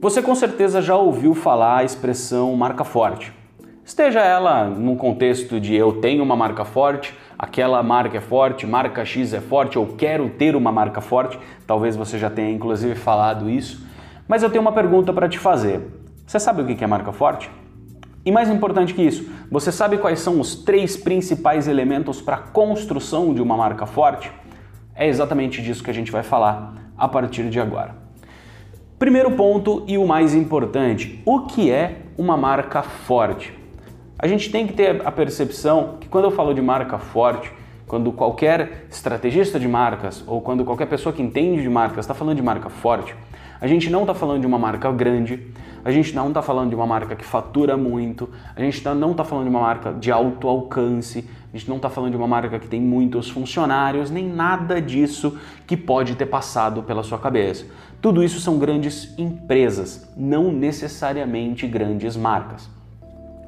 Você com certeza já ouviu falar a expressão marca forte. Esteja ela num contexto de eu tenho uma marca forte, aquela marca é forte, marca X é forte, ou quero ter uma marca forte, talvez você já tenha inclusive falado isso. Mas eu tenho uma pergunta para te fazer. Você sabe o que é marca forte? E mais importante que isso, você sabe quais são os três principais elementos para a construção de uma marca forte? É exatamente disso que a gente vai falar a partir de agora. Primeiro ponto e o mais importante: o que é uma marca forte? A gente tem que ter a percepção que quando eu falo de marca forte, quando qualquer estrategista de marcas ou quando qualquer pessoa que entende de marcas está falando de marca forte, a gente não está falando de uma marca grande, a gente não está falando de uma marca que fatura muito, a gente tá, não está falando de uma marca de alto alcance, a gente não está falando de uma marca que tem muitos funcionários, nem nada disso que pode ter passado pela sua cabeça. Tudo isso são grandes empresas, não necessariamente grandes marcas.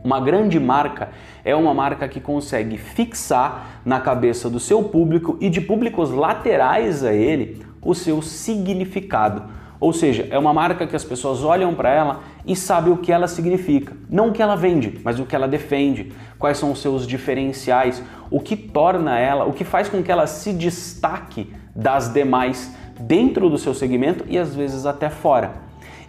Uma grande marca é uma marca que consegue fixar na cabeça do seu público e de públicos laterais a ele o seu significado. Ou seja, é uma marca que as pessoas olham para ela e sabem o que ela significa. Não o que ela vende, mas o que ela defende, quais são os seus diferenciais, o que torna ela, o que faz com que ela se destaque das demais dentro do seu segmento e às vezes até fora.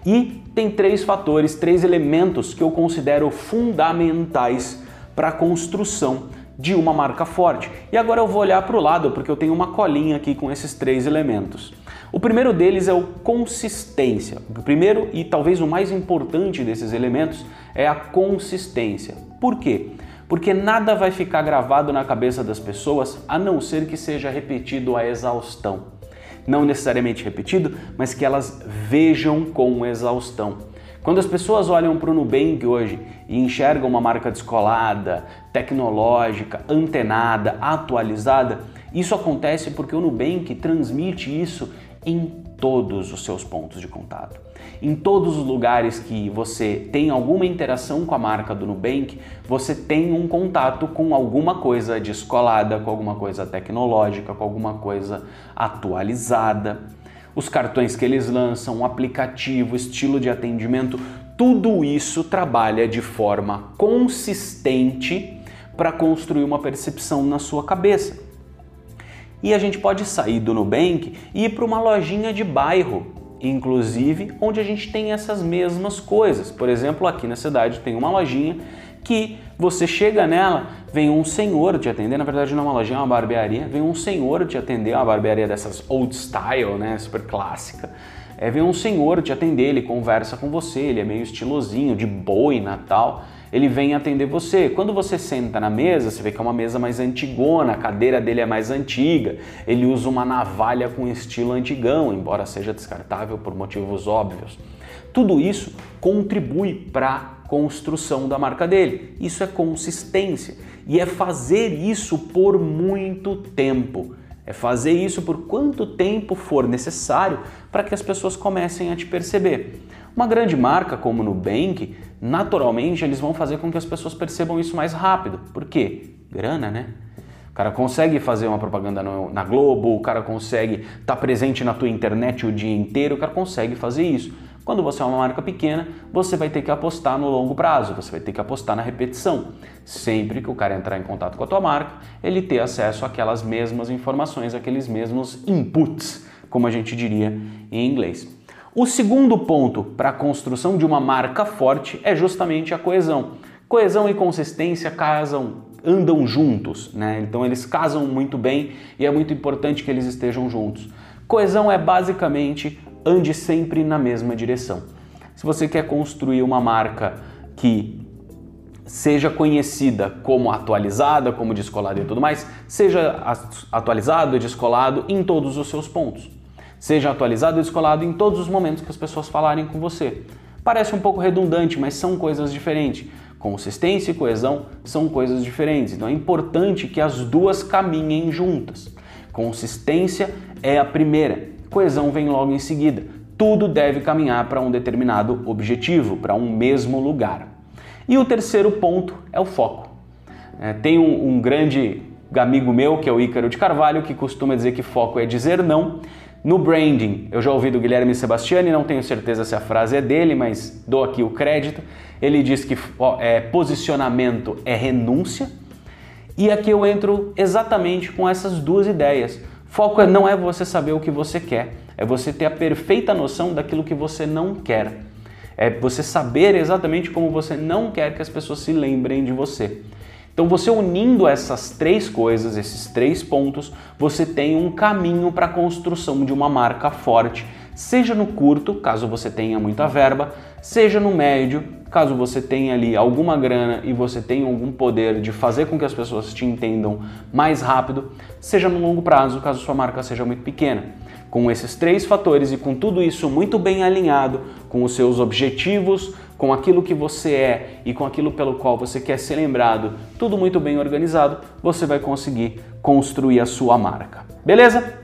E tem três fatores, três elementos que eu considero fundamentais para a construção de uma marca forte. E agora eu vou olhar para o lado porque eu tenho uma colinha aqui com esses três elementos. O primeiro deles é o consistência. O primeiro e talvez o mais importante desses elementos é a consistência. Por quê? Porque nada vai ficar gravado na cabeça das pessoas a não ser que seja repetido a exaustão não necessariamente repetido, mas que elas vejam com exaustão. Quando as pessoas olham para o Nubank hoje e enxergam uma marca descolada, tecnológica, antenada, atualizada, isso acontece porque o Nubank transmite isso em todos os seus pontos de contato. Em todos os lugares que você tem alguma interação com a marca do Nubank, você tem um contato com alguma coisa descolada, com alguma coisa tecnológica, com alguma coisa atualizada. Os cartões que eles lançam, o aplicativo, estilo de atendimento, tudo isso trabalha de forma consistente para construir uma percepção na sua cabeça. E a gente pode sair do Nubank e ir para uma lojinha de bairro, inclusive onde a gente tem essas mesmas coisas. Por exemplo, aqui na cidade tem uma lojinha que você chega nela, vem um senhor te atender, na verdade não é uma lojinha, é uma barbearia, vem um senhor te atender, uma barbearia dessas old style, né, super clássica. É, vem um senhor te atender, ele conversa com você, ele é meio estilosinho, de boi, natal ele vem atender você. Quando você senta na mesa, você vê que é uma mesa mais antigona, a cadeira dele é mais antiga, ele usa uma navalha com estilo antigão, embora seja descartável por motivos óbvios. Tudo isso contribui para construção da marca dele. Isso é consistência e é fazer isso por muito tempo. É fazer isso por quanto tempo for necessário para que as pessoas comecem a te perceber. Uma grande marca como Nubank, naturalmente eles vão fazer com que as pessoas percebam isso mais rápido. Por quê? Grana, né? O cara consegue fazer uma propaganda no, na Globo, o cara consegue estar tá presente na tua internet o dia inteiro, o cara consegue fazer isso. Quando você é uma marca pequena, você vai ter que apostar no longo prazo, você vai ter que apostar na repetição. Sempre que o cara entrar em contato com a tua marca, ele ter acesso àquelas mesmas informações, aqueles mesmos inputs, como a gente diria em inglês. O segundo ponto para a construção de uma marca forte é justamente a coesão. Coesão e consistência casam, andam juntos, né? Então eles casam muito bem e é muito importante que eles estejam juntos. Coesão é basicamente ande sempre na mesma direção. Se você quer construir uma marca que seja conhecida como atualizada, como descolada e tudo mais, seja atualizado e descolado em todos os seus pontos. Seja atualizado e descolado em todos os momentos que as pessoas falarem com você. Parece um pouco redundante, mas são coisas diferentes. Consistência e coesão são coisas diferentes, então é importante que as duas caminhem juntas. Consistência é a primeira, coesão vem logo em seguida. Tudo deve caminhar para um determinado objetivo, para um mesmo lugar. E o terceiro ponto é o foco. É, tem um, um grande amigo meu, que é o Ícaro de Carvalho, que costuma dizer que foco é dizer não No branding, eu já ouvi do Guilherme Sebastiani, não tenho certeza se a frase é dele, mas dou aqui o crédito. Ele diz que é, posicionamento é renúncia. E aqui eu entro exatamente com essas duas ideias. Foco é, não é você saber o que você quer, é você ter a perfeita noção daquilo que você não quer. É você saber exatamente como você não quer que as pessoas se lembrem de você. Então, você unindo essas três coisas, esses três pontos, você tem um caminho para a construção de uma marca forte, seja no curto, caso você tenha muita verba, seja no médio, caso você tenha ali alguma grana e você tenha algum poder de fazer com que as pessoas te entendam mais rápido, seja no longo prazo, caso sua marca seja muito pequena. Com esses três fatores e com tudo isso muito bem alinhado com os seus objetivos, com aquilo que você é e com aquilo pelo qual você quer ser lembrado, tudo muito bem organizado, você vai conseguir construir a sua marca. Beleza?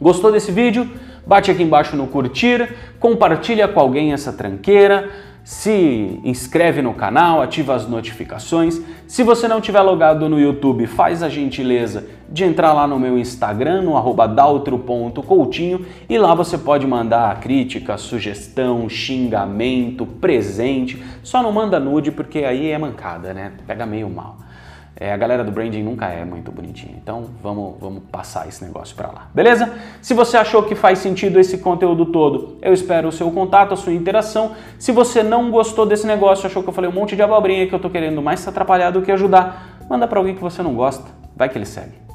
Gostou desse vídeo? Bate aqui embaixo no curtir, compartilha com alguém essa tranqueira se inscreve no canal, ativa as notificações. Se você não tiver logado no YouTube, faz a gentileza de entrar lá no meu Instagram, no arroba daltro.coutinho e lá você pode mandar crítica, sugestão, xingamento, presente. Só não manda nude porque aí é mancada, né? Pega meio mal. É, a galera do branding nunca é muito bonitinha, então vamos, vamos passar esse negócio para lá, beleza? Se você achou que faz sentido esse conteúdo todo, eu espero o seu contato, a sua interação. Se você não gostou desse negócio, achou que eu falei um monte de abobrinha que eu tô querendo mais atrapalhar do que ajudar, manda para alguém que você não gosta, vai que ele segue.